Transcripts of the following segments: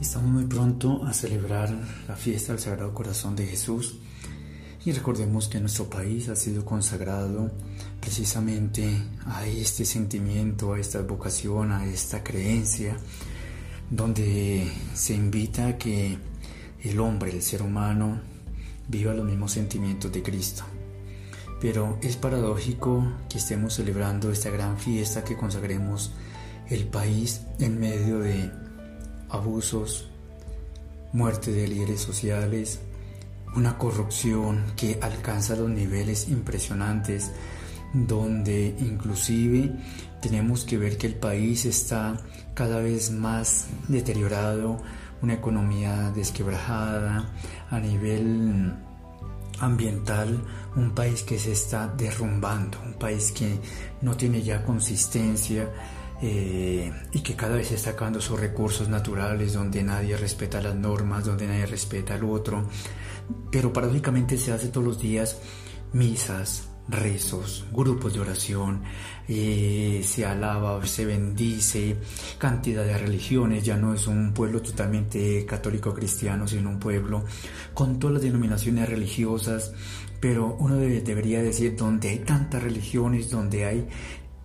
Estamos muy pronto a celebrar la fiesta del Sagrado Corazón de Jesús y recordemos que nuestro país ha sido consagrado precisamente a este sentimiento, a esta vocación, a esta creencia, donde se invita a que el hombre, el ser humano, viva los mismos sentimientos de Cristo. Pero es paradójico que estemos celebrando esta gran fiesta que consagremos el país en medio de abusos, muerte de líderes sociales, una corrupción que alcanza los niveles impresionantes, donde inclusive tenemos que ver que el país está cada vez más deteriorado, una economía desquebrajada, a nivel ambiental, un país que se está derrumbando, un país que no tiene ya consistencia, eh, y que cada vez está sacando sus recursos naturales donde nadie respeta las normas, donde nadie respeta al otro. Pero paradójicamente se hace todos los días misas, rezos, grupos de oración, eh, se alaba, se bendice, cantidad de religiones, ya no es un pueblo totalmente católico cristiano, sino un pueblo con todas las denominaciones religiosas, pero uno debería decir donde hay tantas religiones, donde hay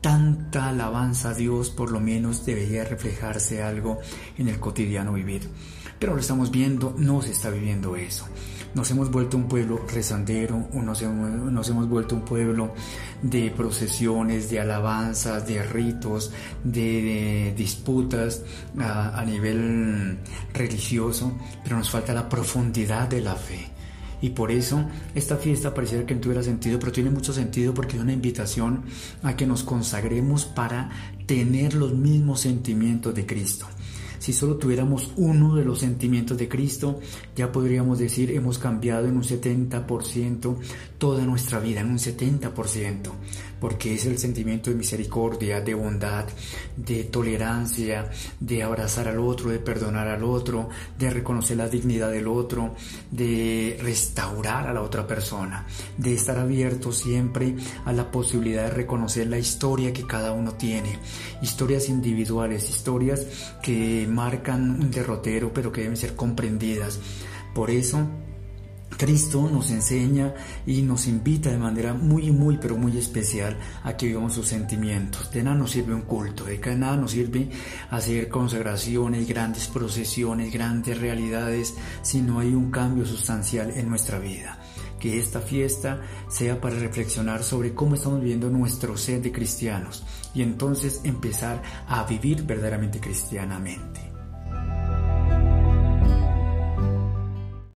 tanta alabanza a Dios, por lo menos debería reflejarse algo en el cotidiano vivir. Pero lo estamos viendo, no se está viviendo eso. Nos hemos vuelto un pueblo rezandero, nos hemos, vuelto un pueblo de procesiones, de alabanzas, de ritos, de, disputas a nivel religioso, pero nos falta la profundidad de la fe. Y por eso esta fiesta pareciera que no tuviera sentido, pero tiene mucho sentido porque es una invitación a que nos consagremos para tener los mismos sentimientos de Cristo. Si solo tuviéramos uno de los sentimientos de Cristo, ya podríamos decir hemos cambiado en un 70% toda nuestra vida, en un 70%, porque es el sentimiento de misericordia, de bondad, de tolerancia, de abrazar al otro, de perdonar al otro, de reconocer la dignidad del otro, de restaurar a la otra persona, de estar abierto siempre a la posibilidad de reconocer la historia que cada uno tiene, historias individuales, historias que marcan un derrotero, pero que deben ser comprendidas. Por eso, Cristo nos enseña y nos invita de manera muy, muy, pero muy especial a que vivamos sus sentimientos. De nada nos sirve un culto, de nada nos sirve hacer consagraciones, grandes procesiones, grandes realidades, si no hay un cambio sustancial en nuestra vida. Que esta fiesta sea para reflexionar sobre cómo estamos viviendo nuestro ser de cristianos y entonces empezar a vivir verdaderamente cristianamente.